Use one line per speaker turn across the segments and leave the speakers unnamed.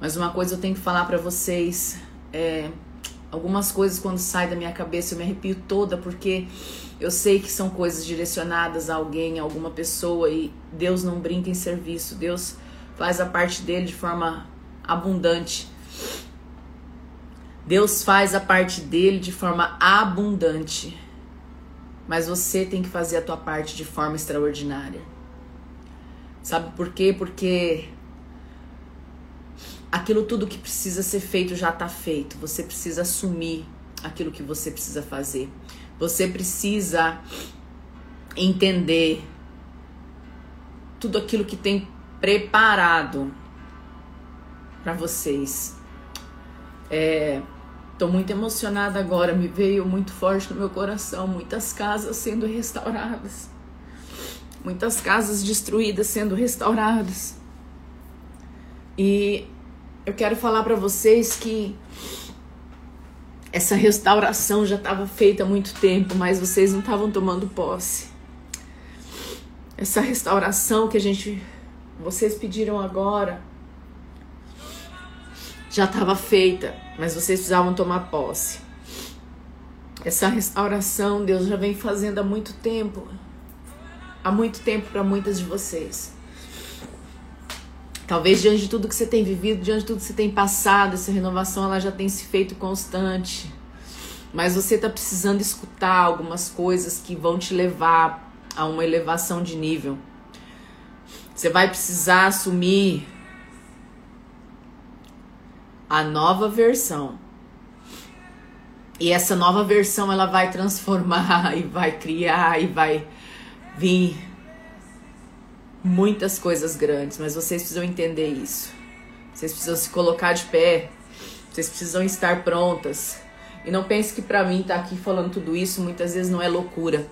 Mas uma coisa eu tenho que falar para vocês, é, algumas coisas quando saem da minha cabeça eu me arrepio toda porque eu sei que são coisas direcionadas a alguém, a alguma pessoa e Deus não brinca em serviço. Deus faz a parte dele de forma abundante. Deus faz a parte dele de forma abundante. Mas você tem que fazer a tua parte de forma extraordinária. Sabe por quê? Porque aquilo tudo que precisa ser feito já está feito. Você precisa assumir aquilo que você precisa fazer. Você precisa entender tudo aquilo que tem preparado para vocês. É, Tô muito emocionada agora, me veio muito forte no meu coração, muitas casas sendo restauradas. Muitas casas destruídas sendo restauradas. E eu quero falar para vocês que essa restauração já estava feita há muito tempo, mas vocês não estavam tomando posse. Essa restauração que a gente vocês pediram agora já estava feita, mas vocês precisavam tomar posse. Essa restauração Deus já vem fazendo há muito tempo. Há muito tempo para muitas de vocês. Talvez diante de tudo que você tem vivido, diante de tudo que você tem passado, essa renovação ela já tem se feito constante. Mas você está precisando escutar algumas coisas que vão te levar a uma elevação de nível. Você vai precisar assumir a nova versão. E essa nova versão ela vai transformar e vai criar e vai vir muitas coisas grandes, mas vocês precisam entender isso. Vocês precisam se colocar de pé. Vocês precisam estar prontas. E não pense que para mim estar tá aqui falando tudo isso muitas vezes não é loucura.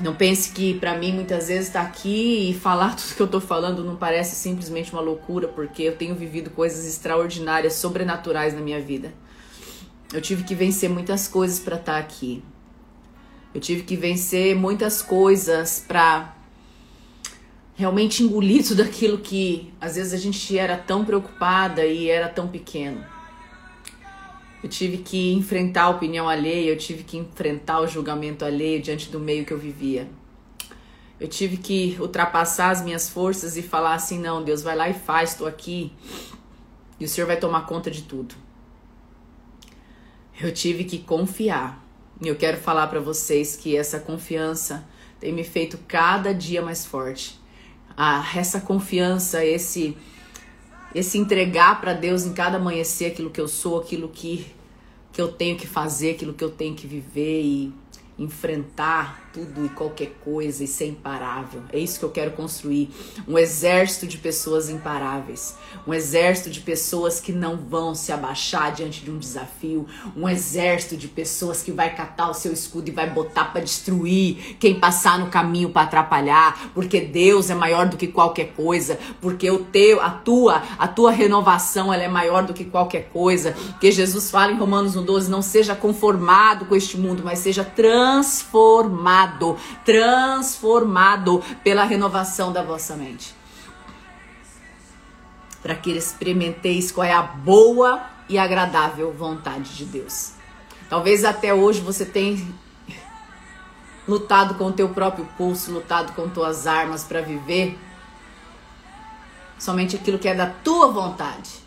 Não pense que para mim muitas vezes estar tá aqui e falar tudo que eu tô falando não parece simplesmente uma loucura, porque eu tenho vivido coisas extraordinárias, sobrenaturais na minha vida. Eu tive que vencer muitas coisas para estar tá aqui. Eu tive que vencer muitas coisas para realmente engolir tudo aquilo que às vezes a gente era tão preocupada e era tão pequeno. Eu tive que enfrentar a opinião alheia, eu tive que enfrentar o julgamento alheio diante do meio que eu vivia. Eu tive que ultrapassar as minhas forças e falar assim: não, Deus, vai lá e faz, estou aqui e o Senhor vai tomar conta de tudo. Eu tive que confiar. E eu quero falar para vocês que essa confiança tem me feito cada dia mais forte. Ah, essa confiança, esse esse entregar para Deus em cada amanhecer aquilo que eu sou, aquilo que, que eu tenho que fazer, aquilo que eu tenho que viver e enfrentar tudo e qualquer coisa e ser imparável. É isso que eu quero construir. Um exército de pessoas imparáveis. Um exército de pessoas que não vão se abaixar diante de um desafio. Um exército de pessoas que vai catar o seu escudo e vai botar para destruir quem passar no caminho para atrapalhar. Porque Deus é maior do que qualquer coisa. Porque o teu, a tua, a tua renovação ela é maior do que qualquer coisa. Que Jesus fala em Romanos 1,12: não seja conformado com este mundo, mas seja transformado transformado, transformado pela renovação da vossa mente. Para que experimenteis qual é a boa e agradável vontade de Deus. Talvez até hoje você tenha lutado com o teu próprio pulso, lutado com tuas armas para viver somente aquilo que é da tua vontade.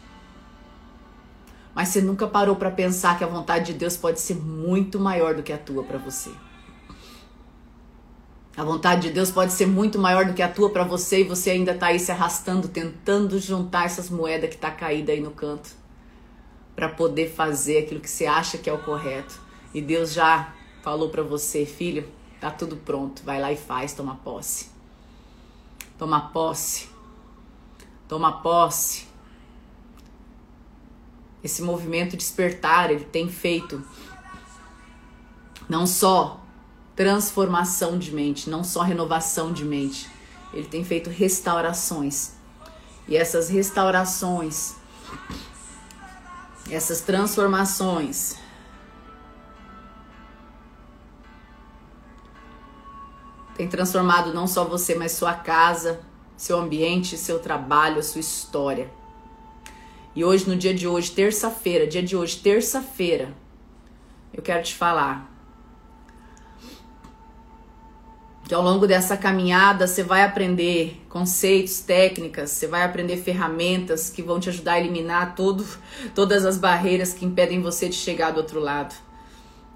Mas você nunca parou para pensar que a vontade de Deus pode ser muito maior do que a tua para você. A vontade de Deus pode ser muito maior do que a tua para você e você ainda tá aí se arrastando, tentando juntar essas moedas que tá caída aí no canto para poder fazer aquilo que você acha que é o correto. E Deus já falou para você, filho, tá tudo pronto, vai lá e faz, toma posse. Toma posse. Toma posse. Esse movimento despertar, ele tem feito não só transformação de mente, não só renovação de mente. Ele tem feito restaurações. E essas restaurações, essas transformações, tem transformado não só você, mas sua casa, seu ambiente, seu trabalho, sua história. E hoje, no dia de hoje, terça-feira, dia de hoje, terça-feira, eu quero te falar que ao longo dessa caminhada você vai aprender conceitos, técnicas, você vai aprender ferramentas que vão te ajudar a eliminar todo, todas as barreiras que impedem você de chegar do outro lado.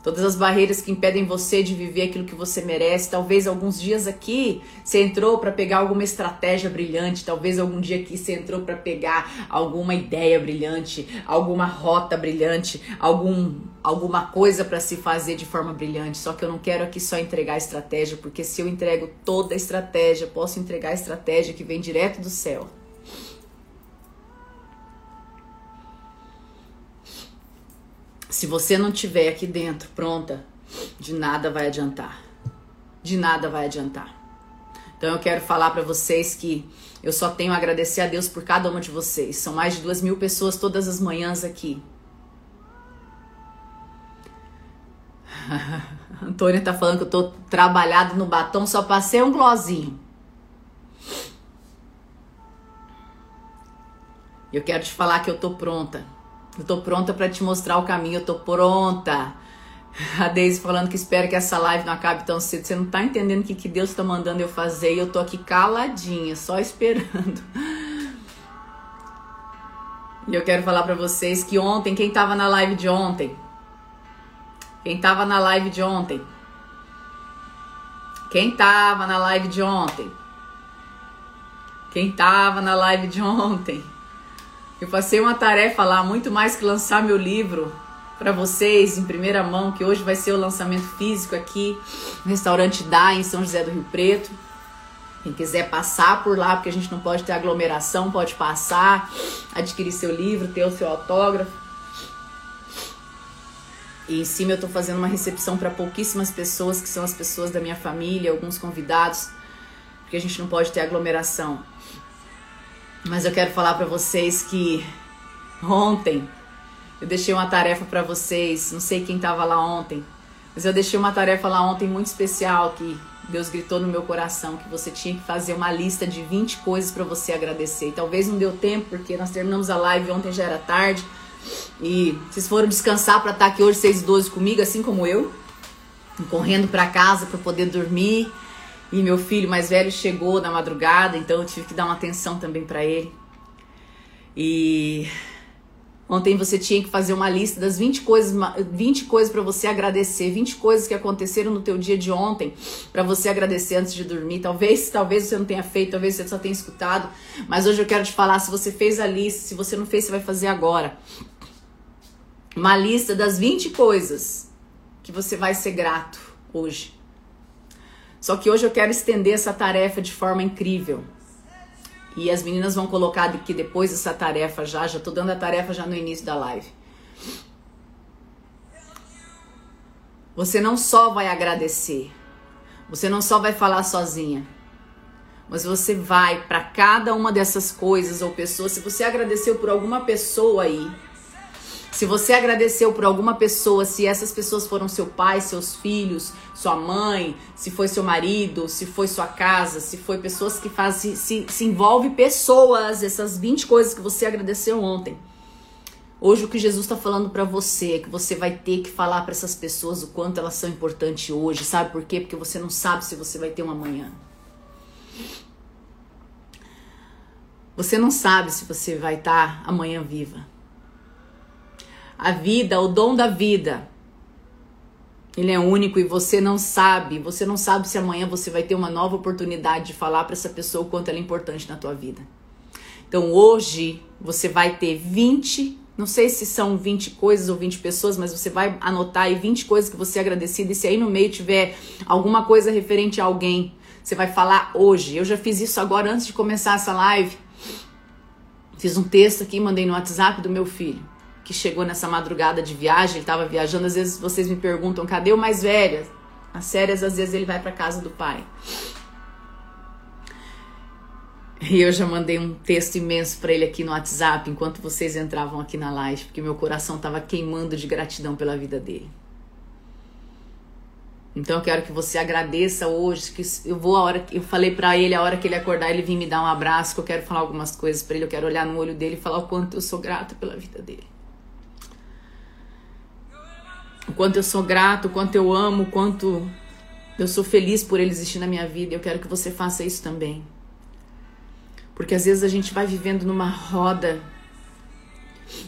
Todas as barreiras que impedem você de viver aquilo que você merece. Talvez alguns dias aqui você entrou para pegar alguma estratégia brilhante. Talvez algum dia aqui você entrou para pegar alguma ideia brilhante, alguma rota brilhante, algum, alguma coisa para se fazer de forma brilhante. Só que eu não quero aqui só entregar estratégia, porque se eu entrego toda a estratégia, posso entregar a estratégia que vem direto do céu. Se você não tiver aqui dentro pronta, de nada vai adiantar. De nada vai adiantar. Então eu quero falar para vocês que eu só tenho a agradecer a Deus por cada uma de vocês. São mais de duas mil pessoas todas as manhãs aqui. Antônia tá falando que eu tô trabalhado no batom, só passei um glozinho. Eu quero te falar que eu tô pronta. Eu tô pronta para te mostrar o caminho, eu tô pronta. A Deise falando que espera que essa live não acabe tão cedo. Você não tá entendendo o que, que Deus tá mandando eu fazer e eu tô aqui caladinha, só esperando. E eu quero falar para vocês que ontem, quem tava na live de ontem? Quem tava na live de ontem? Quem tava na live de ontem? Quem tava na live de ontem? Eu passei uma tarefa lá, muito mais que lançar meu livro para vocês em primeira mão, que hoje vai ser o lançamento físico aqui no restaurante Dá em São José do Rio Preto. Quem quiser passar por lá, porque a gente não pode ter aglomeração, pode passar, adquirir seu livro, ter o seu autógrafo. E em cima eu estou fazendo uma recepção para pouquíssimas pessoas, que são as pessoas da minha família, alguns convidados, porque a gente não pode ter aglomeração. Mas eu quero falar para vocês que ontem eu deixei uma tarefa para vocês, não sei quem estava lá ontem, mas eu deixei uma tarefa lá ontem muito especial que Deus gritou no meu coração que você tinha que fazer uma lista de 20 coisas para você agradecer. E talvez não deu tempo porque nós terminamos a live ontem já era tarde e vocês foram descansar para estar aqui hoje 6 e 12 comigo, assim como eu, correndo para casa para poder dormir. E meu filho mais velho chegou na madrugada, então eu tive que dar uma atenção também para ele. E ontem você tinha que fazer uma lista das 20 coisas, 20 coisas para você agradecer, 20 coisas que aconteceram no teu dia de ontem para você agradecer antes de dormir. Talvez, talvez você não tenha feito, talvez você só tenha escutado, mas hoje eu quero te falar, se você fez a lista, se você não fez, você vai fazer agora. Uma lista das 20 coisas que você vai ser grato hoje. Só que hoje eu quero estender essa tarefa de forma incrível. E as meninas vão colocar aqui depois essa tarefa já, já tô dando a tarefa já no início da live. Você não só vai agradecer, você não só vai falar sozinha, mas você vai para cada uma dessas coisas ou pessoas. Se você agradeceu por alguma pessoa aí, se você agradeceu por alguma pessoa, se essas pessoas foram seu pai, seus filhos, sua mãe, se foi seu marido, se foi sua casa, se foi pessoas que fazem, se, se envolve pessoas, essas 20 coisas que você agradeceu ontem. Hoje o que Jesus está falando para você é que você vai ter que falar para essas pessoas o quanto elas são importantes hoje, sabe por quê? Porque você não sabe se você vai ter um amanhã. Você não sabe se você vai estar tá amanhã viva a vida, o dom da vida. Ele é único e você não sabe, você não sabe se amanhã você vai ter uma nova oportunidade de falar para essa pessoa o quanto ela é importante na tua vida. Então hoje você vai ter 20, não sei se são 20 coisas ou 20 pessoas, mas você vai anotar aí 20 coisas que você é agradecida e se aí no meio tiver alguma coisa referente a alguém, você vai falar hoje. Eu já fiz isso agora antes de começar essa live. Fiz um texto aqui, mandei no WhatsApp do meu filho que chegou nessa madrugada de viagem, ele estava viajando. Às vezes vocês me perguntam, cadê o mais velho? As férias, às vezes ele vai para casa do pai. E eu já mandei um texto imenso para ele aqui no WhatsApp enquanto vocês entravam aqui na live, porque meu coração estava queimando de gratidão pela vida dele. Então eu quero que você agradeça hoje, que eu vou a hora eu falei para ele a hora que ele acordar, ele vir me dar um abraço, que eu quero falar algumas coisas para ele, eu quero olhar no olho dele e falar o quanto eu sou grata pela vida dele. O quanto eu sou grato, o quanto eu amo, o quanto eu sou feliz por ele existir na minha vida. Eu quero que você faça isso também. Porque às vezes a gente vai vivendo numa roda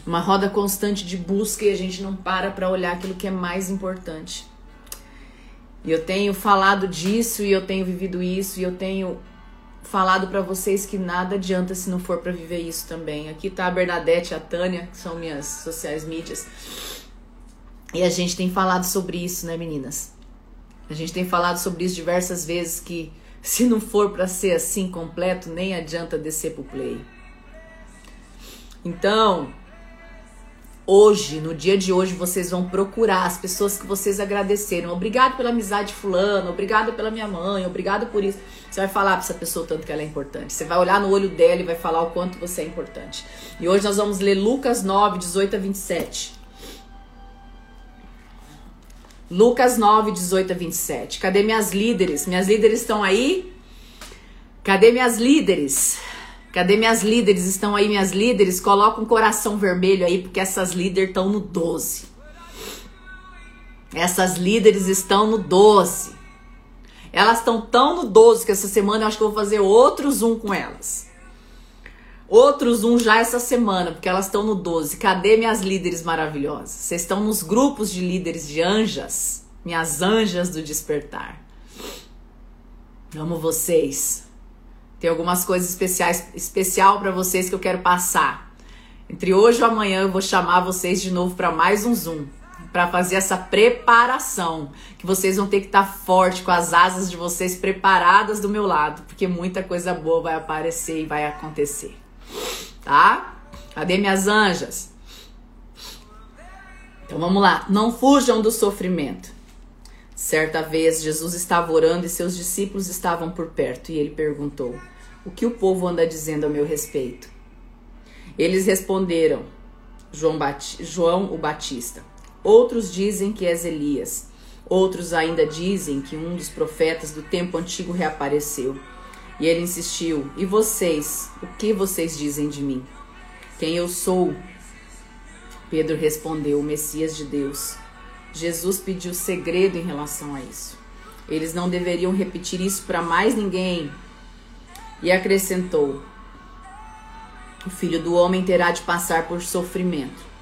uma roda constante de busca e a gente não para para olhar aquilo que é mais importante. E eu tenho falado disso e eu tenho vivido isso e eu tenho falado para vocês que nada adianta se não for para viver isso também. Aqui tá a Bernadette a Tânia, que são minhas sociais mídias. E a gente tem falado sobre isso, né, meninas? A gente tem falado sobre isso diversas vezes que se não for para ser assim completo, nem adianta descer pro play. Então, hoje, no dia de hoje, vocês vão procurar as pessoas que vocês agradeceram. Obrigado pela amizade fulano, obrigado pela minha mãe, obrigado por isso. Você vai falar para essa pessoa o tanto que ela é importante. Você vai olhar no olho dela e vai falar o quanto você é importante. E hoje nós vamos ler Lucas 9, 18 a 27. Lucas 9, 18 a 27. Cadê minhas líderes? Minhas líderes estão aí? Cadê minhas líderes? Cadê minhas líderes? Estão aí minhas líderes? Coloca um coração vermelho aí, porque essas líderes estão no 12. Essas líderes estão no 12. Elas estão tão no 12 que essa semana eu acho que eu vou fazer outro zoom com elas. Outro zoom já essa semana, porque elas estão no 12. Cadê minhas líderes maravilhosas? Vocês estão nos grupos de líderes de anjas, minhas anjas do despertar. Amo vocês. Tem algumas coisas especiais especial para vocês que eu quero passar. Entre hoje e amanhã eu vou chamar vocês de novo para mais um Zoom, para fazer essa preparação, que vocês vão ter que estar tá forte com as asas de vocês preparadas do meu lado, porque muita coisa boa vai aparecer e vai acontecer. Tá? Cadê minhas anjas? Então vamos lá, não fujam do sofrimento. Certa vez Jesus estava orando e seus discípulos estavam por perto e ele perguntou: o que o povo anda dizendo a meu respeito? Eles responderam: João, João o Batista. Outros dizem que és Elias. Outros ainda dizem que um dos profetas do tempo antigo reapareceu. E ele insistiu: E vocês? O que vocês dizem de mim? Quem eu sou? Pedro respondeu: O Messias de Deus. Jesus pediu segredo em relação a isso. Eles não deveriam repetir isso para mais ninguém, e acrescentou: O filho do homem terá de passar por sofrimento.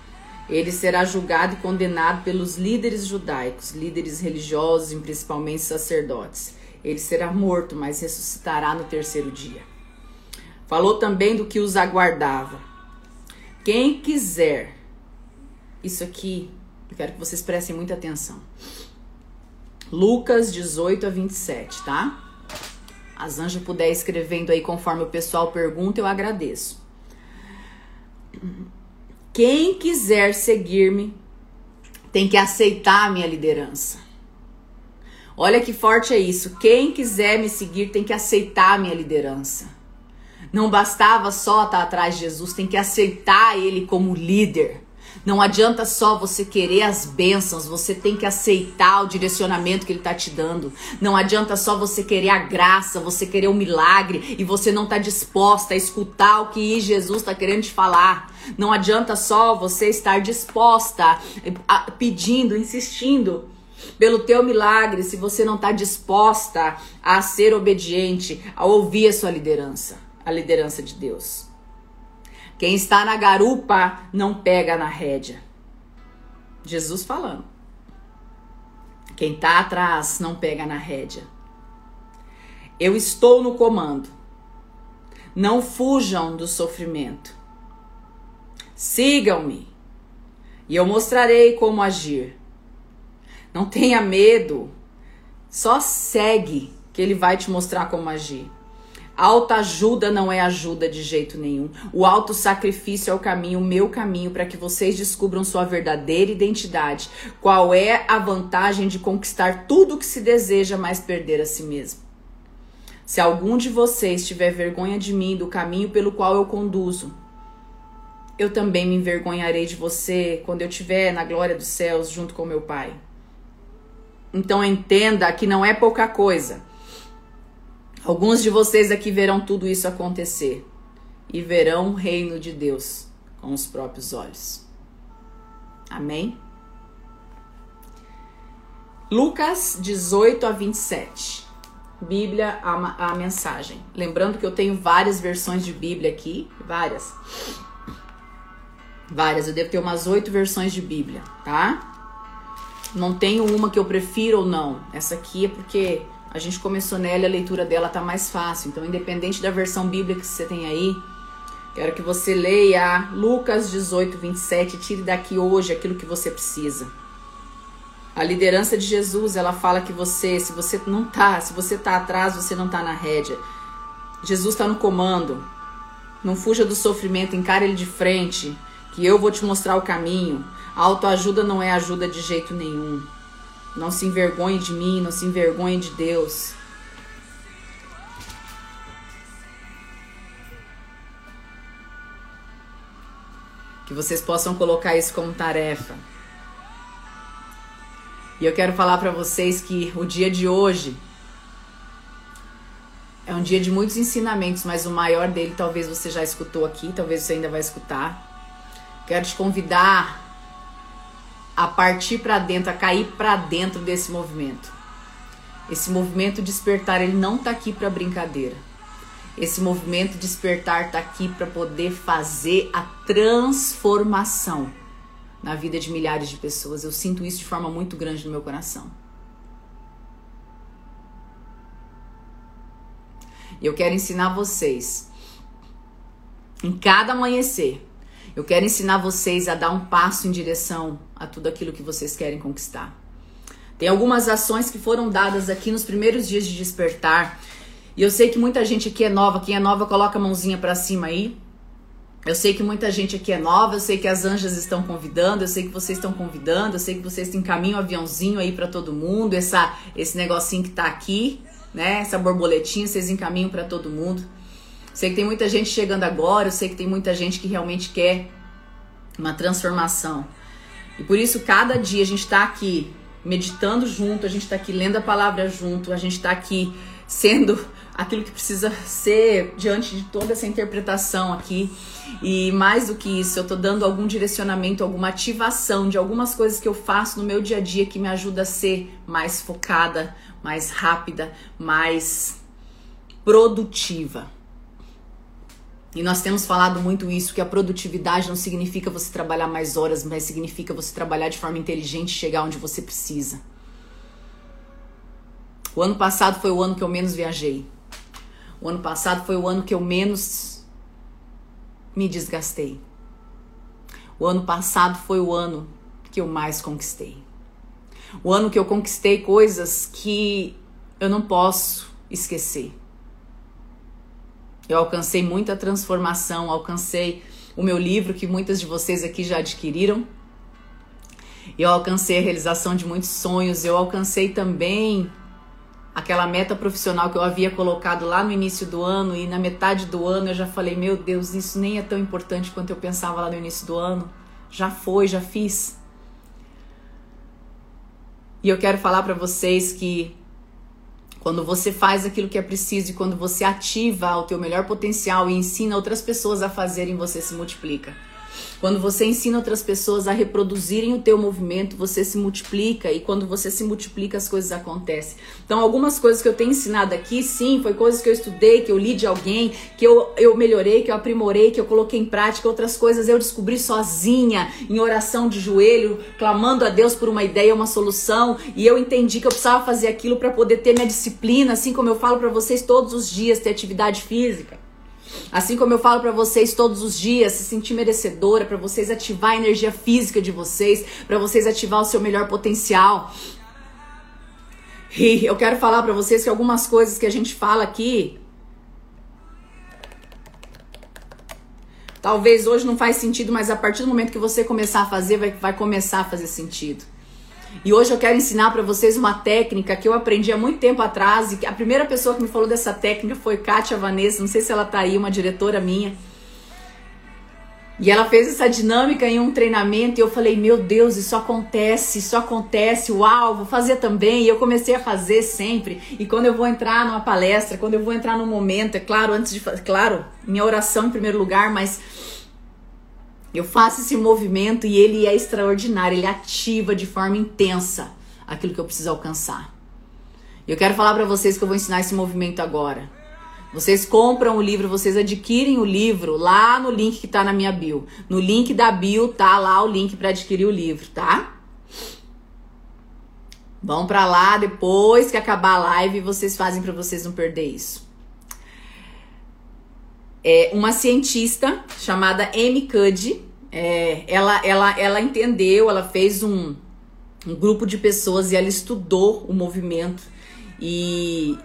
Ele será julgado e condenado pelos líderes judaicos, líderes religiosos e principalmente sacerdotes. Ele será morto, mas ressuscitará no terceiro dia. Falou também do que os aguardava. Quem quiser, isso aqui, eu quero que vocês prestem muita atenção. Lucas 18 a 27, tá? As anjas puder escrevendo aí conforme o pessoal pergunta, eu agradeço. Quem quiser seguir-me tem que aceitar a minha liderança. Olha que forte é isso. Quem quiser me seguir tem que aceitar a minha liderança. Não bastava só estar atrás de Jesus, tem que aceitar ele como líder. Não adianta só você querer as bênçãos, você tem que aceitar o direcionamento que ele está te dando. Não adianta só você querer a graça, você querer o um milagre e você não está disposta a escutar o que Jesus está querendo te falar. Não adianta só você estar disposta, a, pedindo, insistindo pelo teu milagre, se você não está disposta a ser obediente, a ouvir a sua liderança, a liderança de Deus. Quem está na garupa não pega na rédea. Jesus falando. Quem está atrás não pega na rédea. Eu estou no comando. Não fujam do sofrimento. Sigam-me e eu mostrarei como agir. Não tenha medo. Só segue que ele vai te mostrar como agir. Autoajuda não é ajuda de jeito nenhum. O autossacrifício é o caminho, o meu caminho, para que vocês descubram sua verdadeira identidade. Qual é a vantagem de conquistar tudo o que se deseja, mas perder a si mesmo? Se algum de vocês tiver vergonha de mim, do caminho pelo qual eu conduzo, eu também me envergonharei de você quando eu estiver na glória dos céus junto com meu Pai. Então entenda que não é pouca coisa. Alguns de vocês aqui verão tudo isso acontecer e verão o reino de Deus com os próprios olhos. Amém? Lucas 18 a 27. Bíblia, a, a mensagem. Lembrando que eu tenho várias versões de Bíblia aqui, várias. Várias, eu devo ter umas oito versões de Bíblia, tá? Não tenho uma que eu prefiro ou não. Essa aqui é porque a gente começou nela e a leitura dela tá mais fácil. Então, independente da versão bíblica que você tem aí, quero que você leia Lucas 18, 27 e tire daqui hoje aquilo que você precisa. A liderança de Jesus, ela fala que você, se você não tá, se você tá atrás, você não tá na rédea. Jesus está no comando. Não fuja do sofrimento, encare ele de frente, que eu vou te mostrar o caminho. A autoajuda não é ajuda de jeito nenhum. Não se envergonhe de mim, não se envergonhe de Deus. Que vocês possam colocar isso como tarefa. E eu quero falar para vocês que o dia de hoje é um dia de muitos ensinamentos, mas o maior dele talvez você já escutou aqui, talvez você ainda vai escutar. Quero te convidar a partir para dentro, a cair para dentro desse movimento. Esse movimento despertar, ele não tá aqui para brincadeira. Esse movimento despertar tá aqui para poder fazer a transformação na vida de milhares de pessoas. Eu sinto isso de forma muito grande no meu coração. E eu quero ensinar vocês em cada amanhecer eu quero ensinar vocês a dar um passo em direção a tudo aquilo que vocês querem conquistar. Tem algumas ações que foram dadas aqui nos primeiros dias de despertar. E eu sei que muita gente aqui é nova. Quem é nova, coloca a mãozinha para cima aí. Eu sei que muita gente aqui é nova, eu sei que as anjas estão convidando, eu sei que vocês estão convidando, eu sei que vocês têm caminho aviãozinho aí para todo mundo, essa esse negocinho que tá aqui, né? Essa borboletinha, vocês encaminham para todo mundo. Sei que tem muita gente chegando agora, eu sei que tem muita gente que realmente quer uma transformação. E por isso, cada dia a gente está aqui meditando junto, a gente está aqui lendo a palavra junto, a gente está aqui sendo aquilo que precisa ser diante de toda essa interpretação aqui. E mais do que isso, eu tô dando algum direcionamento, alguma ativação de algumas coisas que eu faço no meu dia a dia que me ajuda a ser mais focada, mais rápida, mais produtiva. E nós temos falado muito isso, que a produtividade não significa você trabalhar mais horas, mas significa você trabalhar de forma inteligente e chegar onde você precisa. O ano passado foi o ano que eu menos viajei. O ano passado foi o ano que eu menos me desgastei. O ano passado foi o ano que eu mais conquistei. O ano que eu conquistei coisas que eu não posso esquecer. Eu alcancei muita transformação, alcancei o meu livro que muitas de vocês aqui já adquiriram. Eu alcancei a realização de muitos sonhos, eu alcancei também aquela meta profissional que eu havia colocado lá no início do ano e na metade do ano eu já falei, meu Deus, isso nem é tão importante quanto eu pensava lá no início do ano. Já foi, já fiz. E eu quero falar para vocês que quando você faz aquilo que é preciso e quando você ativa o teu melhor potencial e ensina outras pessoas a fazerem, você se multiplica. Quando você ensina outras pessoas a reproduzirem o teu movimento, você se multiplica e quando você se multiplica as coisas acontecem. Então, algumas coisas que eu tenho ensinado aqui, sim, foi coisas que eu estudei, que eu li de alguém, que eu, eu melhorei, que eu aprimorei, que eu coloquei em prática. Outras coisas eu descobri sozinha, em oração de joelho, clamando a Deus por uma ideia, uma solução, e eu entendi que eu precisava fazer aquilo para poder ter minha disciplina, assim como eu falo para vocês todos os dias, ter atividade física. Assim como eu falo para vocês todos os dias, se sentir merecedora, para vocês ativar a energia física de vocês, para vocês ativar o seu melhor potencial. E eu quero falar para vocês que algumas coisas que a gente fala aqui Talvez hoje não faz sentido, mas a partir do momento que você começar a fazer, vai, vai começar a fazer sentido. E hoje eu quero ensinar para vocês uma técnica que eu aprendi há muito tempo atrás. E a primeira pessoa que me falou dessa técnica foi Kátia Vanessa. Não sei se ela tá aí, uma diretora minha. E ela fez essa dinâmica em um treinamento e eu falei, meu Deus, isso acontece, isso acontece, uau, vou fazer também. E eu comecei a fazer sempre. E quando eu vou entrar numa palestra, quando eu vou entrar num momento, é claro, antes de claro, minha oração em primeiro lugar, mas eu faço esse movimento e ele é extraordinário, ele ativa de forma intensa aquilo que eu preciso alcançar. Eu quero falar para vocês que eu vou ensinar esse movimento agora. Vocês compram o livro, vocês adquirem o livro lá no link que tá na minha bio. No link da bio tá lá o link para adquirir o livro, tá? Vão para lá depois que acabar a live, vocês fazem para vocês não perder isso. É uma cientista chamada Amy Cuddy, é, ela, ela, ela entendeu, ela fez um, um grupo de pessoas e ela estudou o movimento e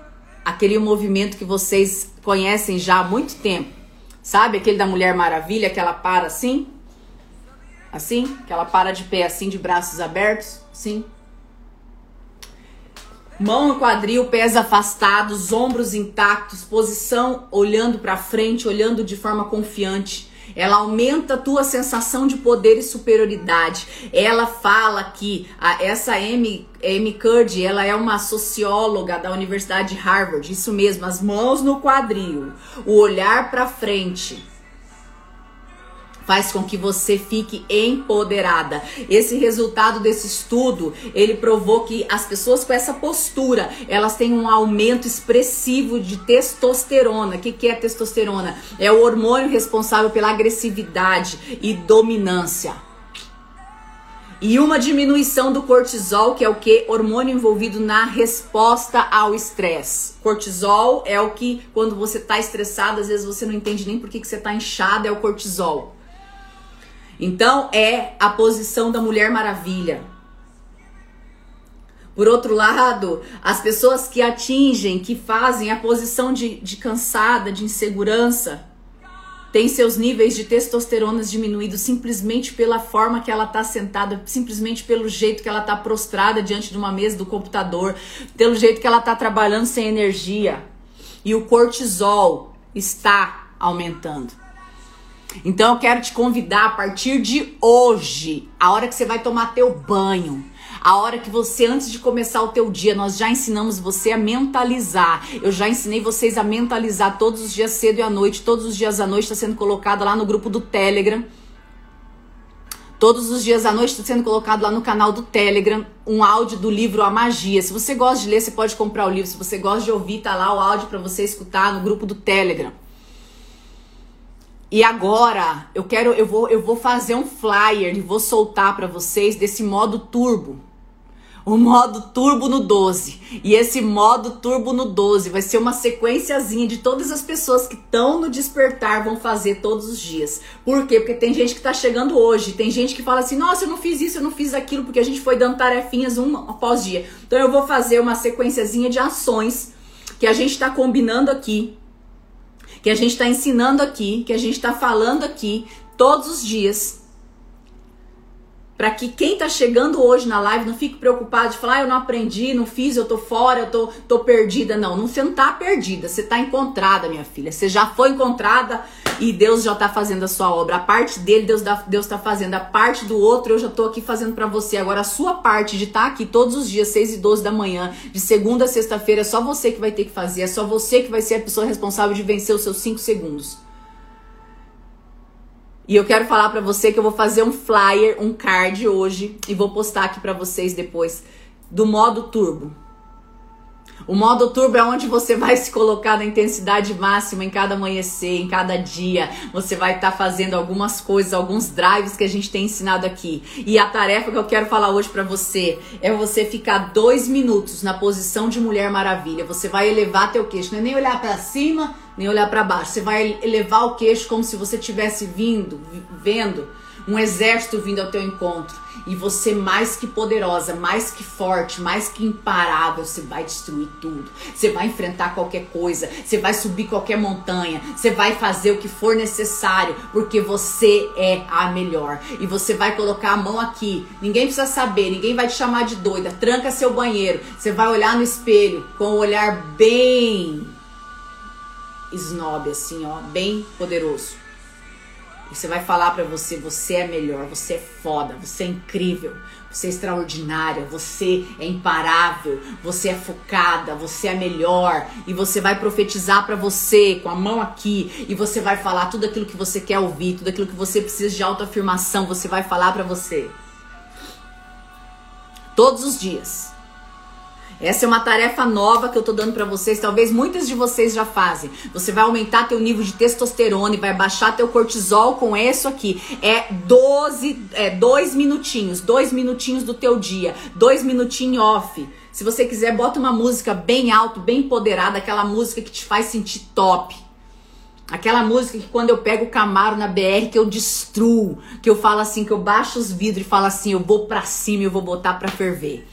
aquele movimento que vocês conhecem já há muito tempo. Sabe aquele da Mulher Maravilha que ela para assim? Assim? Que ela para de pé assim, de braços abertos? Sim. Mão no quadril, pés afastados, ombros intactos, posição olhando para frente, olhando de forma confiante. Ela aumenta a tua sensação de poder e superioridade. Ela fala que a, essa Amy, Amy Curd, ela é uma socióloga da Universidade de Harvard. Isso mesmo, as mãos no quadril, o olhar para frente faz com que você fique empoderada. Esse resultado desse estudo, ele provou que as pessoas com essa postura, elas têm um aumento expressivo de testosterona. O que, que é testosterona? É o hormônio responsável pela agressividade e dominância. E uma diminuição do cortisol, que é o que? Hormônio envolvido na resposta ao estresse. Cortisol é o que, quando você está estressado, às vezes você não entende nem por que, que você está inchado, é o cortisol. Então é a posição da Mulher Maravilha. Por outro lado, as pessoas que atingem, que fazem a posição de, de cansada, de insegurança, têm seus níveis de testosterona diminuídos simplesmente pela forma que ela está sentada, simplesmente pelo jeito que ela está prostrada diante de uma mesa do computador, pelo jeito que ela está trabalhando sem energia. E o cortisol está aumentando. Então eu quero te convidar a partir de hoje, a hora que você vai tomar teu banho, a hora que você antes de começar o teu dia, nós já ensinamos você a mentalizar. Eu já ensinei vocês a mentalizar todos os dias cedo e à noite, todos os dias à noite está sendo colocado lá no grupo do Telegram. Todos os dias à noite está sendo colocado lá no canal do Telegram um áudio do livro A Magia. Se você gosta de ler, você pode comprar o livro. Se você gosta de ouvir, tá lá o áudio para você escutar no grupo do Telegram. E agora eu quero, eu vou, eu vou fazer um flyer e vou soltar para vocês desse modo turbo. O modo turbo no 12. E esse modo turbo no 12 vai ser uma sequenciazinha de todas as pessoas que estão no despertar vão fazer todos os dias. Por quê? Porque tem gente que tá chegando hoje, tem gente que fala assim: "Nossa, eu não fiz isso, eu não fiz aquilo", porque a gente foi dando tarefinhas um após dia. Então eu vou fazer uma sequenciazinha de ações que a gente tá combinando aqui que a gente está ensinando aqui, que a gente está falando aqui todos os dias, para que quem está chegando hoje na live não fique preocupado de falar, ah, eu não aprendi, não fiz, eu tô fora, eu tô, tô perdida. Não, não, você não tá perdida, você tá encontrada, minha filha. Você já foi encontrada e Deus já tá fazendo a sua obra. A parte dele, Deus, Deus tá fazendo. A parte do outro, eu já tô aqui fazendo para você. Agora, a sua parte de estar tá aqui todos os dias, 6 e 12 da manhã, de segunda a sexta-feira, é só você que vai ter que fazer. É só você que vai ser a pessoa responsável de vencer os seus 5 segundos. E eu quero falar para você que eu vou fazer um flyer, um card hoje e vou postar aqui para vocês depois do modo turbo. O modo turbo é onde você vai se colocar na intensidade máxima em cada amanhecer, em cada dia. Você vai estar tá fazendo algumas coisas, alguns drives que a gente tem ensinado aqui. E a tarefa que eu quero falar hoje para você é você ficar dois minutos na posição de Mulher Maravilha. Você vai elevar teu queixo, não é nem olhar para cima, nem olhar para baixo. Você vai elevar o queixo como se você estivesse vindo, vendo um exército vindo ao teu encontro e você mais que poderosa, mais que forte, mais que imparável, você vai destruir tudo. Você vai enfrentar qualquer coisa, você vai subir qualquer montanha, você vai fazer o que for necessário, porque você é a melhor. E você vai colocar a mão aqui. Ninguém precisa saber, ninguém vai te chamar de doida. Tranca seu banheiro. Você vai olhar no espelho com um olhar bem snob assim, ó, bem poderoso. Você vai falar para você, você é melhor, você é foda, você é incrível, você é extraordinária, você é imparável, você é focada, você é melhor. E você vai profetizar para você com a mão aqui e você vai falar tudo aquilo que você quer ouvir, tudo aquilo que você precisa de autoafirmação, você vai falar para você. Todos os dias. Essa é uma tarefa nova que eu tô dando para vocês, talvez muitas de vocês já fazem. Você vai aumentar teu nível de testosterona e vai baixar teu cortisol com isso aqui. É 12, é dois minutinhos, dois minutinhos do teu dia, dois minutinhos off. Se você quiser, bota uma música bem alto, bem empoderada, aquela música que te faz sentir top. Aquela música que quando eu pego o Camaro na BR que eu destruo, que eu falo assim, que eu baixo os vidros e falo assim, eu vou pra cima e eu vou botar pra ferver.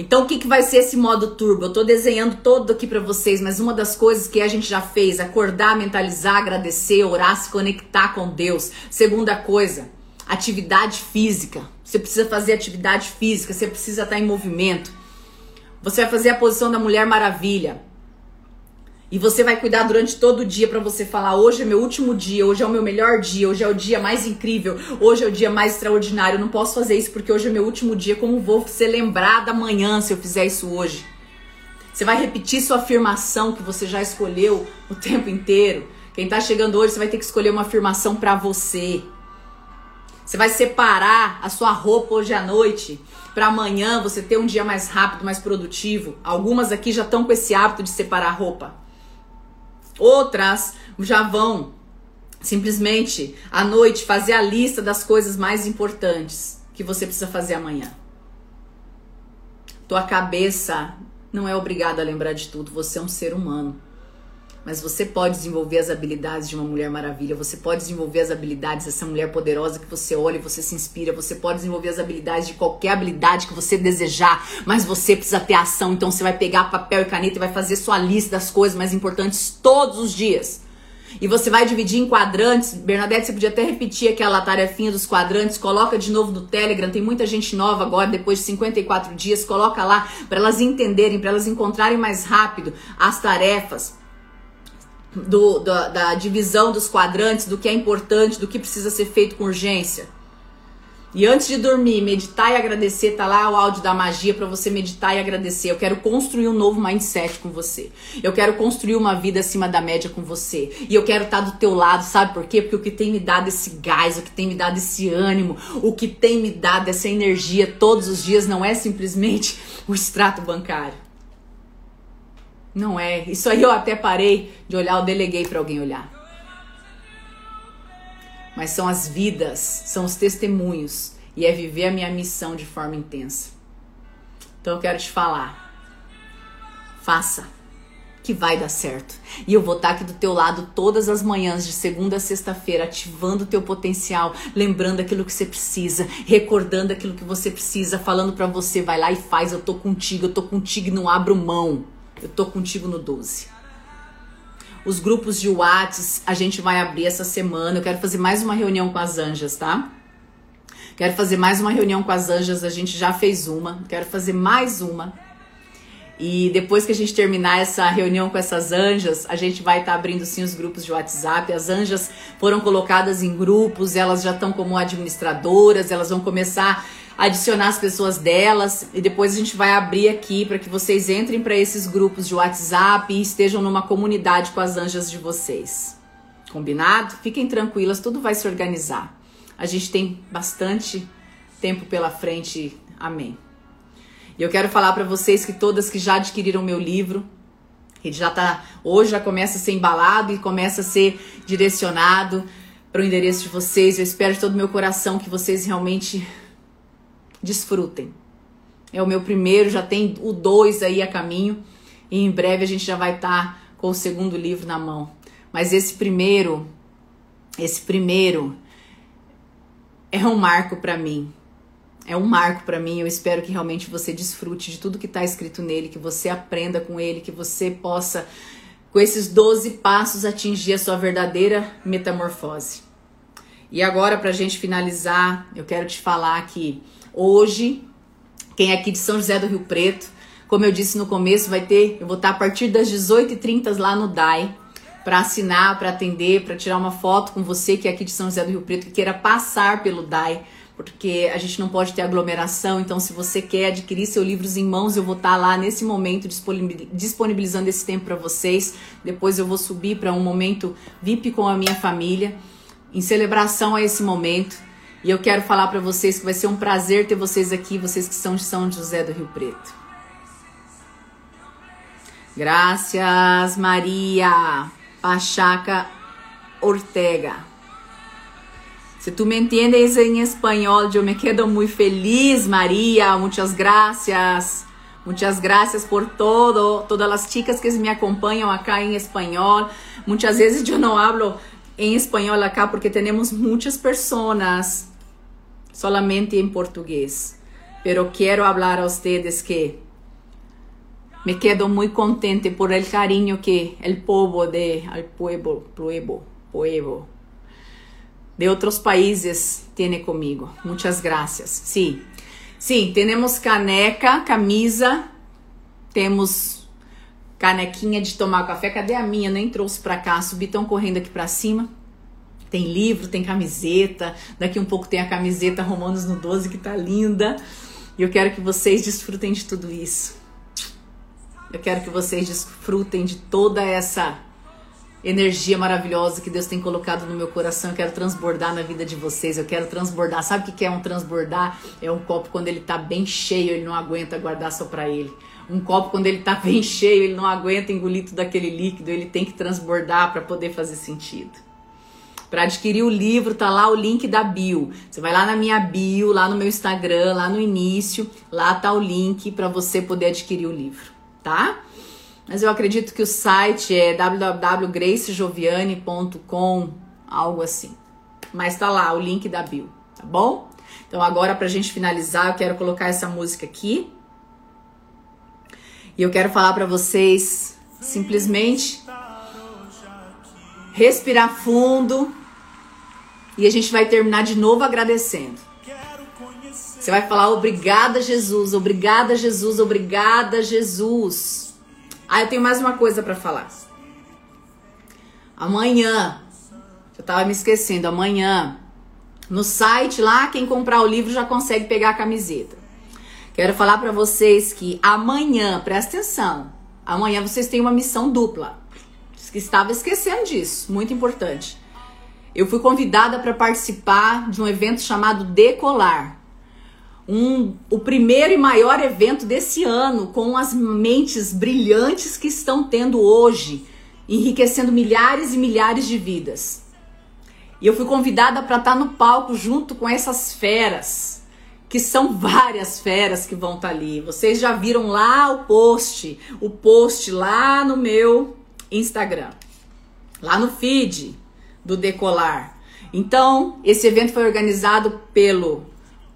Então, o que, que vai ser esse modo turbo? Eu tô desenhando todo aqui para vocês, mas uma das coisas que a gente já fez, acordar, mentalizar, agradecer, orar, se conectar com Deus. Segunda coisa, atividade física. Você precisa fazer atividade física, você precisa estar em movimento. Você vai fazer a posição da Mulher Maravilha. E você vai cuidar durante todo o dia para você falar: hoje é meu último dia, hoje é o meu melhor dia, hoje é o dia mais incrível, hoje é o dia mais extraordinário. Não posso fazer isso porque hoje é meu último dia. Como vou ser lembrada amanhã se eu fizer isso hoje? Você vai repetir sua afirmação que você já escolheu o tempo inteiro. Quem tá chegando hoje, você vai ter que escolher uma afirmação para você. Você vai separar a sua roupa hoje à noite para amanhã você ter um dia mais rápido, mais produtivo. Algumas aqui já estão com esse hábito de separar a roupa. Outras já vão simplesmente à noite fazer a lista das coisas mais importantes que você precisa fazer amanhã. Tua cabeça não é obrigada a lembrar de tudo, você é um ser humano. Mas você pode desenvolver as habilidades de uma mulher maravilha, você pode desenvolver as habilidades dessa mulher poderosa que você olha e você se inspira, você pode desenvolver as habilidades de qualquer habilidade que você desejar, mas você precisa ter ação. Então você vai pegar papel e caneta e vai fazer sua lista das coisas mais importantes todos os dias. E você vai dividir em quadrantes. Bernadette, você podia até repetir aquela tarefinha dos quadrantes. Coloca de novo no Telegram. Tem muita gente nova agora, depois de 54 dias. Coloca lá para elas entenderem, para elas encontrarem mais rápido as tarefas do, da, da divisão dos quadrantes, do que é importante, do que precisa ser feito com urgência. E antes de dormir, meditar e agradecer, tá lá o áudio da magia para você meditar e agradecer. Eu quero construir um novo mindset com você. Eu quero construir uma vida acima da média com você. E eu quero estar tá do teu lado, sabe por quê? Porque o que tem me dado esse gás, o que tem me dado esse ânimo, o que tem me dado essa energia todos os dias não é simplesmente o extrato bancário. Não é. Isso aí eu até parei de olhar, eu deleguei para alguém olhar. Mas são as vidas, são os testemunhos e é viver a minha missão de forma intensa. Então eu quero te falar. Faça que vai dar certo. E eu vou estar aqui do teu lado todas as manhãs, de segunda a sexta-feira, ativando o teu potencial, lembrando aquilo que você precisa, recordando aquilo que você precisa, falando para você, vai lá e faz, eu tô contigo, eu tô contigo e não abro mão. Eu tô contigo no 12. Os grupos de Whats a gente vai abrir essa semana. Eu quero fazer mais uma reunião com as anjas, tá? Quero fazer mais uma reunião com as anjas. A gente já fez uma. Quero fazer mais uma. E depois que a gente terminar essa reunião com essas anjas, a gente vai estar tá abrindo sim os grupos de WhatsApp. As anjas foram colocadas em grupos, elas já estão como administradoras, elas vão começar adicionar as pessoas delas e depois a gente vai abrir aqui para que vocês entrem para esses grupos de WhatsApp e estejam numa comunidade com as anjas de vocês. Combinado? Fiquem tranquilas, tudo vai se organizar. A gente tem bastante tempo pela frente. Amém. E eu quero falar para vocês que todas que já adquiriram meu livro, ele já tá hoje já começa a ser embalado e começa a ser direcionado para o endereço de vocês. Eu espero de todo meu coração que vocês realmente desfrutem. É o meu primeiro, já tem o dois aí a caminho e em breve a gente já vai estar tá com o segundo livro na mão. Mas esse primeiro, esse primeiro é um marco para mim. É um marco para mim. Eu espero que realmente você desfrute de tudo que está escrito nele, que você aprenda com ele, que você possa, com esses 12 passos, atingir a sua verdadeira metamorfose. E agora, para a gente finalizar, eu quero te falar que Hoje, quem é aqui de São José do Rio Preto, como eu disse no começo, vai ter, eu vou estar a partir das 18h30 lá no DAI para assinar, para atender, para tirar uma foto com você que é aqui de São José do Rio Preto, que queira passar pelo DAI, porque a gente não pode ter aglomeração. Então, se você quer adquirir seus livros em mãos, eu vou estar lá nesse momento disponibilizando esse tempo para vocês. Depois eu vou subir para um momento VIP com a minha família, em celebração a esse momento. E eu quero falar para vocês que vai ser um prazer ter vocês aqui, vocês que são de São José do Rio Preto. Graças, Maria Pachaca Ortega. Se tu me entiendes em espanhol, eu me quedo muito feliz, Maria. Muitas gracias. Muitas gracias por todo. Todas as chicas que me acompanham acá em espanhol. Muitas vezes eu não hablo em espanhol acá porque temos muitas pessoas solamente em português. Pero quero falar a vocês que me quedo muito contente por el carinho que el povo de al pueblo, pueblo, pueblo de outros países tiene comigo. Muitas graças. Sim, sim, temos caneca, camisa, temos canequinha de tomar café. Cadê a minha? Nem trouxe para cá. Subi tão correndo aqui para cima. Tem livro, tem camiseta. Daqui um pouco tem a camiseta Romanos no 12 que tá linda. E eu quero que vocês desfrutem de tudo isso. Eu quero que vocês desfrutem de toda essa energia maravilhosa que Deus tem colocado no meu coração. Eu quero transbordar na vida de vocês. Eu quero transbordar. Sabe o que é um transbordar? É um copo quando ele tá bem cheio, ele não aguenta guardar só para ele. Um copo quando ele tá bem cheio, ele não aguenta engolir tudo aquele líquido, ele tem que transbordar para poder fazer sentido. Para adquirir o livro, tá lá o link da bio. Você vai lá na minha bio, lá no meu Instagram, lá no início, lá tá o link para você poder adquirir o livro, tá? Mas eu acredito que o site é www.gracejoviane.com, algo assim. Mas tá lá o link da bio, tá bom? Então agora pra gente finalizar, eu quero colocar essa música aqui. E eu quero falar para vocês simplesmente respirar fundo e a gente vai terminar de novo agradecendo. Você vai falar obrigada, Jesus, obrigada, Jesus, obrigada, Jesus. Ah, eu tenho mais uma coisa para falar. Amanhã, eu tava me esquecendo, amanhã, no site lá, quem comprar o livro já consegue pegar a camiseta. Quero falar para vocês que amanhã, presta atenção, amanhã vocês têm uma missão dupla. Estava esquecendo disso, muito importante. Eu fui convidada para participar de um evento chamado Decolar um, o primeiro e maior evento desse ano, com as mentes brilhantes que estão tendo hoje, enriquecendo milhares e milhares de vidas. E eu fui convidada para estar tá no palco junto com essas feras, que são várias feras que vão estar tá ali. Vocês já viram lá o post, o post lá no meu Instagram, lá no feed do Decolar. Então, esse evento foi organizado pelo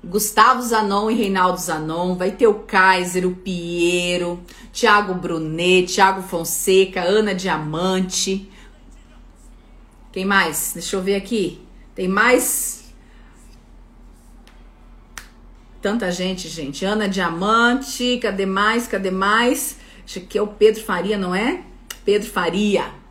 Gustavo Zanon e Reinaldo Zanon, vai ter o Kaiser, o Piero, Thiago Brunet, Thiago Fonseca, Ana Diamante. Quem mais? Deixa eu ver aqui. Tem mais tanta gente, gente. Ana Diamante, cadê mais? Cadê mais? Acho que é o Pedro Faria, não é? Pedro Faria.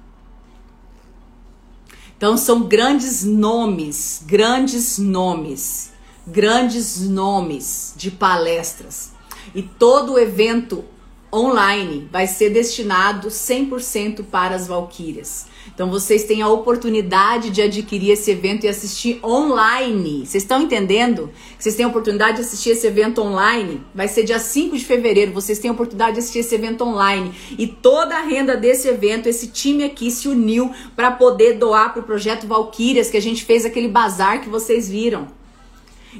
Então são grandes nomes, grandes nomes grandes nomes de palestras. E todo o evento online vai ser destinado 100% para as Valquírias. Então vocês têm a oportunidade de adquirir esse evento e assistir online. Vocês estão entendendo? Vocês têm a oportunidade de assistir esse evento online. Vai ser dia 5 de fevereiro. Vocês têm a oportunidade de assistir esse evento online. E toda a renda desse evento, esse time aqui se uniu para poder doar para o projeto Valquírias, que a gente fez aquele bazar que vocês viram.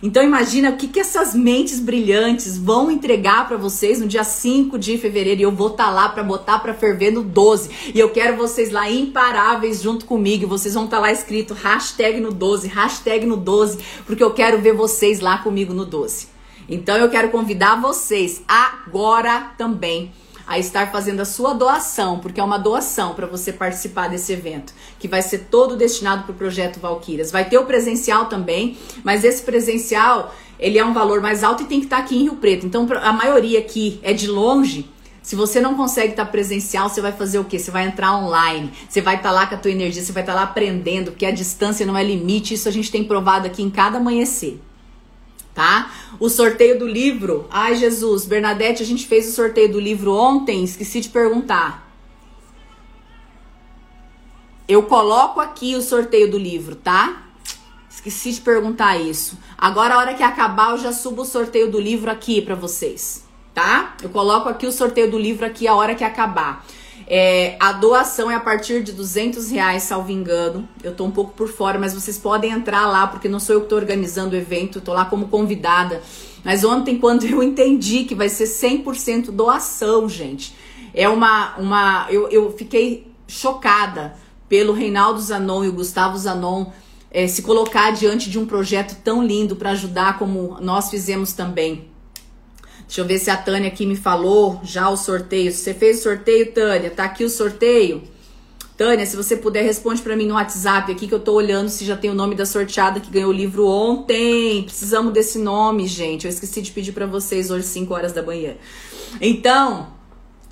Então imagina o que, que essas mentes brilhantes vão entregar para vocês no dia 5 de fevereiro e eu vou estar tá lá para botar para ferver no 12. E eu quero vocês lá imparáveis junto comigo. Vocês vão estar tá lá escrito hashtag no 12, hashtag no 12, porque eu quero ver vocês lá comigo no 12. Então eu quero convidar vocês agora também a estar fazendo a sua doação, porque é uma doação para você participar desse evento, que vai ser todo destinado para o projeto Valquírias. Vai ter o presencial também, mas esse presencial ele é um valor mais alto e tem que estar tá aqui em Rio Preto. Então a maioria aqui é de longe. Se você não consegue estar presencial, você vai fazer o quê? Você vai entrar online, você vai estar lá com a tua energia, você vai estar lá aprendendo, porque a distância não é limite, isso a gente tem provado aqui em cada amanhecer. Tá? O sorteio do livro. Ai, Jesus, Bernadette, a gente fez o sorteio do livro ontem, esqueci de perguntar. Eu coloco aqui o sorteio do livro, tá? Esqueci de perguntar isso. Agora, a hora que acabar, eu já subo o sorteio do livro aqui para vocês tá? Eu coloco aqui o sorteio do livro aqui a hora que acabar. É, a doação é a partir de 200 reais, salvo engano. Eu tô um pouco por fora, mas vocês podem entrar lá, porque não sou eu que tô organizando o evento, tô lá como convidada. Mas ontem, quando eu entendi que vai ser 100% doação, gente, é uma. uma eu, eu fiquei chocada pelo Reinaldo Zanon e o Gustavo Zanon é, se colocar diante de um projeto tão lindo para ajudar, como nós fizemos também. Deixa eu ver se a Tânia aqui me falou já o sorteio. Você fez o sorteio, Tânia, tá aqui o sorteio. Tânia, se você puder, responde para mim no WhatsApp aqui que eu tô olhando se já tem o nome da sorteada que ganhou o livro ontem. Precisamos desse nome, gente. Eu esqueci de pedir para vocês hoje, 5 horas da manhã. Então,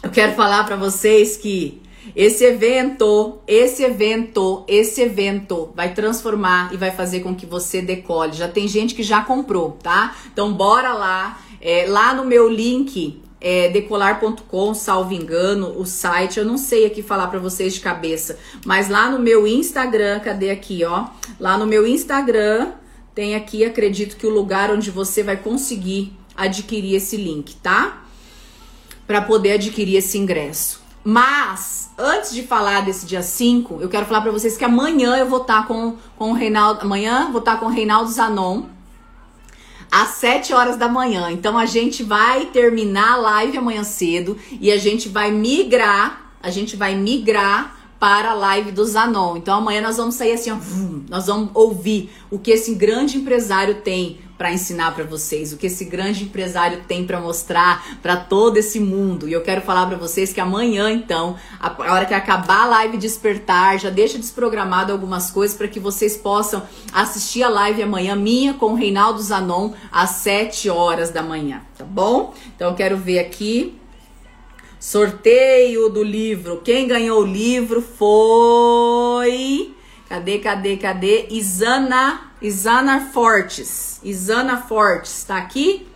eu quero falar para vocês que esse evento, esse evento, esse evento vai transformar e vai fazer com que você decole. Já tem gente que já comprou, tá? Então bora lá é, lá no meu link é, decolar.com, salvo engano, o site, eu não sei aqui falar para vocês de cabeça, mas lá no meu Instagram, cadê aqui, ó? Lá no meu Instagram tem aqui, acredito que o lugar onde você vai conseguir adquirir esse link, tá? Para poder adquirir esse ingresso. Mas, antes de falar desse dia 5, eu quero falar para vocês que amanhã eu vou estar tá com, com o Reinaldo. Amanhã vou estar tá com o Reinaldo Zanon às 7 horas da manhã. Então a gente vai terminar a live amanhã cedo e a gente vai migrar, a gente vai migrar para a live do Zanon. Então amanhã nós vamos sair assim, ó, nós vamos ouvir o que esse grande empresário tem para ensinar para vocês, o que esse grande empresário tem para mostrar para todo esse mundo. E eu quero falar para vocês que amanhã, então, a hora que acabar a live despertar, já deixa desprogramado algumas coisas para que vocês possam assistir a live amanhã minha com o Reinaldo Zanon às 7 horas da manhã, tá bom? Então eu quero ver aqui Sorteio do livro. Quem ganhou o livro foi. Cadê, cadê, cadê? Isana, Isana Fortes. Isana Fortes, tá aqui?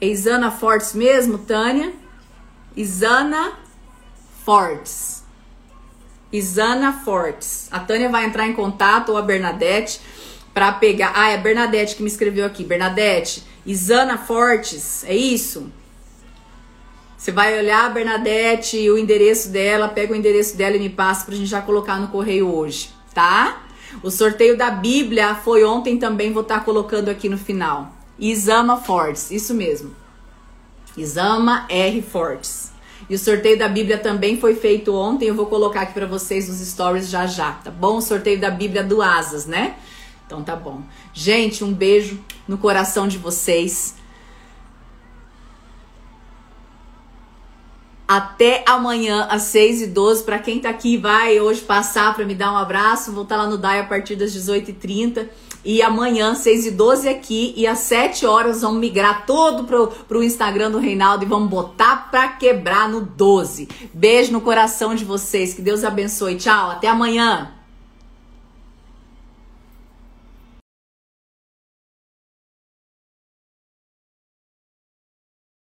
É Isana Fortes mesmo, Tânia? Isana Fortes. Isana Fortes. A Tânia vai entrar em contato ou a Bernadette para pegar. Ah, é a Bernadette que me escreveu aqui. Bernadette, Isana Fortes, é isso? Você vai olhar a Bernadette, o endereço dela, pega o endereço dela e me passa pra gente já colocar no correio hoje, tá? O sorteio da Bíblia foi ontem também, vou estar tá colocando aqui no final. Isama Fortes, isso mesmo. Isama R Fortes. E o sorteio da Bíblia também foi feito ontem, eu vou colocar aqui para vocês nos stories já já, tá bom? O sorteio da Bíblia do Asas, né? Então tá bom. Gente, um beijo no coração de vocês. Até amanhã, às 6 e 12 Para quem tá aqui, vai hoje passar para me dar um abraço. Vou estar tá lá no DAI a partir das 18h30. E amanhã, 6 e 12 aqui. E às 7 horas, vamos migrar todo pro, pro Instagram do Reinaldo e vamos botar pra quebrar no 12. Beijo no coração de vocês. Que Deus abençoe. Tchau. Até amanhã.